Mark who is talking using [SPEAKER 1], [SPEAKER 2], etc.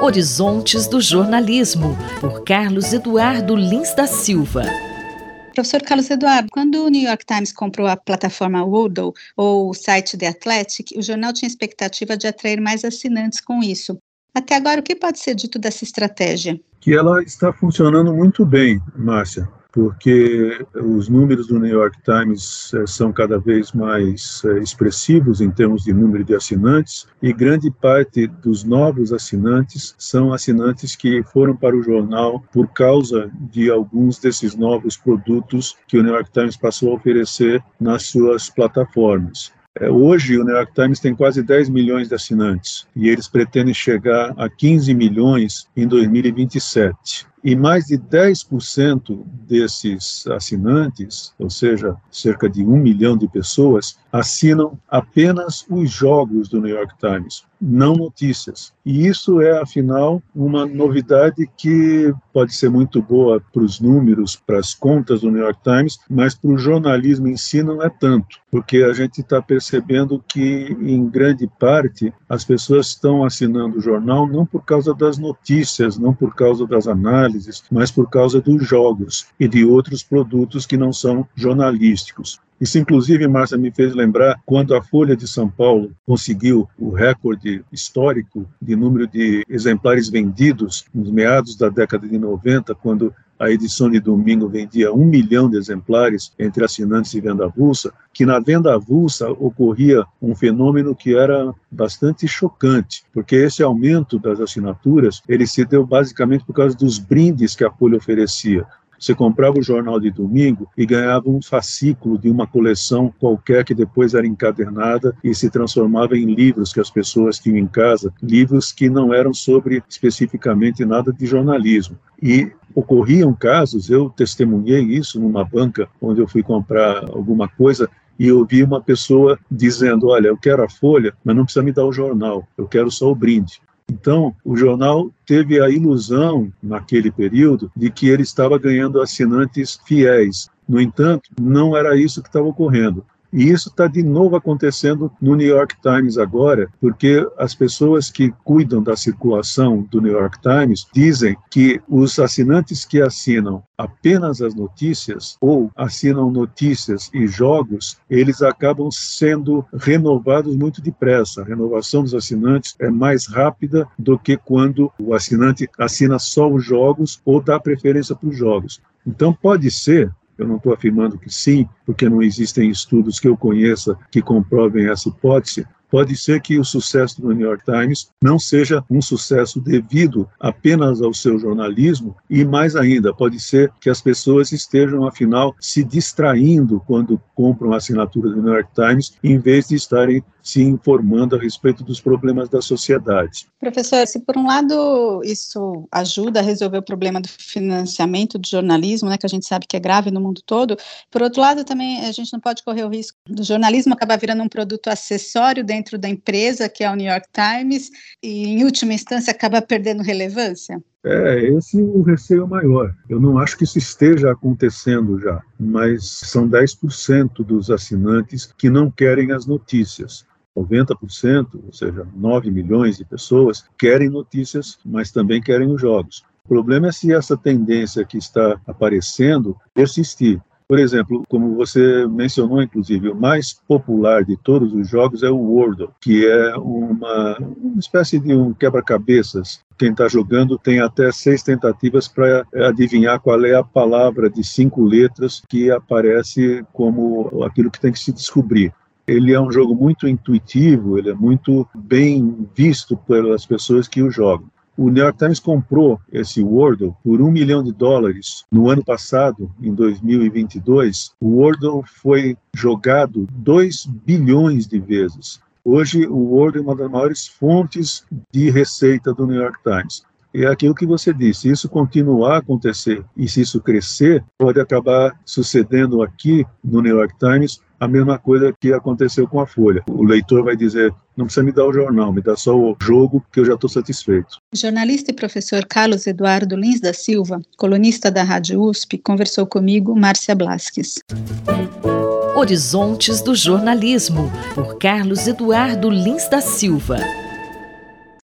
[SPEAKER 1] Horizontes do Jornalismo, por Carlos Eduardo Lins da Silva.
[SPEAKER 2] Professor Carlos Eduardo, quando o New York Times comprou a plataforma Woodle, ou o site The Athletic, o jornal tinha expectativa de atrair mais assinantes com isso. Até agora, o que pode ser dito dessa estratégia?
[SPEAKER 3] Que ela está funcionando muito bem, Márcia porque os números do New York Times eh, são cada vez mais eh, expressivos em termos de número de assinantes, e grande parte dos novos assinantes são assinantes que foram para o jornal por causa de alguns desses novos produtos que o New York Times passou a oferecer nas suas plataformas. Eh, hoje, o New York Times tem quase 10 milhões de assinantes e eles pretendem chegar a 15 milhões em 2027 e mais de 10% desses assinantes, ou seja, cerca de um milhão de pessoas, assinam apenas os jogos do New York Times, não notícias. E isso é, afinal, uma novidade que pode ser muito boa para os números, para as contas do New York Times, mas para o jornalismo em si não é tanto, porque a gente está percebendo que, em grande parte, as pessoas estão assinando o jornal não por causa das notícias, não por causa das análises, mas por causa dos jogos e de outros produtos que não são jornalísticos. Isso, inclusive, Márcia, me fez lembrar quando a Folha de São Paulo conseguiu o recorde histórico de número de exemplares vendidos nos meados da década de 90, quando a edição de domingo vendia um milhão de exemplares entre assinantes e venda avulsa, que na venda avulsa ocorria um fenômeno que era bastante chocante, porque esse aumento das assinaturas ele se deu basicamente por causa dos brindes que a Folha oferecia. Você comprava o jornal de domingo e ganhava um fascículo de uma coleção qualquer que depois era encadernada e se transformava em livros que as pessoas tinham em casa, livros que não eram sobre especificamente nada de jornalismo. E ocorriam casos, eu testemunhei isso numa banca onde eu fui comprar alguma coisa e eu vi uma pessoa dizendo: Olha, eu quero a folha, mas não precisa me dar o jornal, eu quero só o brinde. Então, o jornal teve a ilusão, naquele período, de que ele estava ganhando assinantes fiéis. No entanto, não era isso que estava ocorrendo. E isso está de novo acontecendo no New York Times agora, porque as pessoas que cuidam da circulação do New York Times dizem que os assinantes que assinam apenas as notícias ou assinam notícias e jogos, eles acabam sendo renovados muito depressa. A renovação dos assinantes é mais rápida do que quando o assinante assina só os jogos ou dá preferência para os jogos. Então, pode ser eu não estou afirmando que sim, porque não existem estudos que eu conheça que comprovem essa hipótese, pode ser que o sucesso do New York Times não seja um sucesso devido apenas ao seu jornalismo e mais ainda, pode ser que as pessoas estejam afinal se distraindo quando compram a assinatura do New York Times em vez de estarem se informando a respeito dos problemas da sociedade.
[SPEAKER 2] Professor, se por um lado isso ajuda a resolver o problema do financiamento do jornalismo, né, que a gente sabe que é grave no mundo todo, por outro lado também a gente não pode correr o risco do jornalismo acabar virando um produto acessório dentro da empresa, que é o New York Times, e em última instância acaba perdendo relevância.
[SPEAKER 3] É, esse é o receio maior. Eu não acho que isso esteja acontecendo já, mas são 10% dos assinantes que não querem as notícias. 90%, ou seja, 9 milhões de pessoas, querem notícias, mas também querem os jogos. O problema é se essa tendência que está aparecendo persistir. Por exemplo, como você mencionou, inclusive, o mais popular de todos os jogos é o Wordle, que é uma, uma espécie de um quebra-cabeças. Quem está jogando tem até seis tentativas para adivinhar qual é a palavra de cinco letras que aparece como aquilo que tem que se descobrir. Ele é um jogo muito intuitivo, ele é muito bem visto pelas pessoas que o jogam. O New York Times comprou esse Wordle por um milhão de dólares no ano passado, em 2022. O Wordle foi jogado 2 bilhões de vezes. Hoje, o Wordle é uma das maiores fontes de receita do New York Times é aquilo que você disse, se isso continuar a acontecer e se isso crescer, pode acabar sucedendo aqui no New York Times a mesma coisa que aconteceu com a Folha. O leitor vai dizer: não precisa me dar o jornal, me dá só o jogo que eu já estou satisfeito.
[SPEAKER 2] O jornalista e professor Carlos Eduardo Lins da Silva, colunista da Rádio USP, conversou comigo, Márcia Blasques.
[SPEAKER 1] Horizontes do Jornalismo, por Carlos Eduardo Lins da Silva.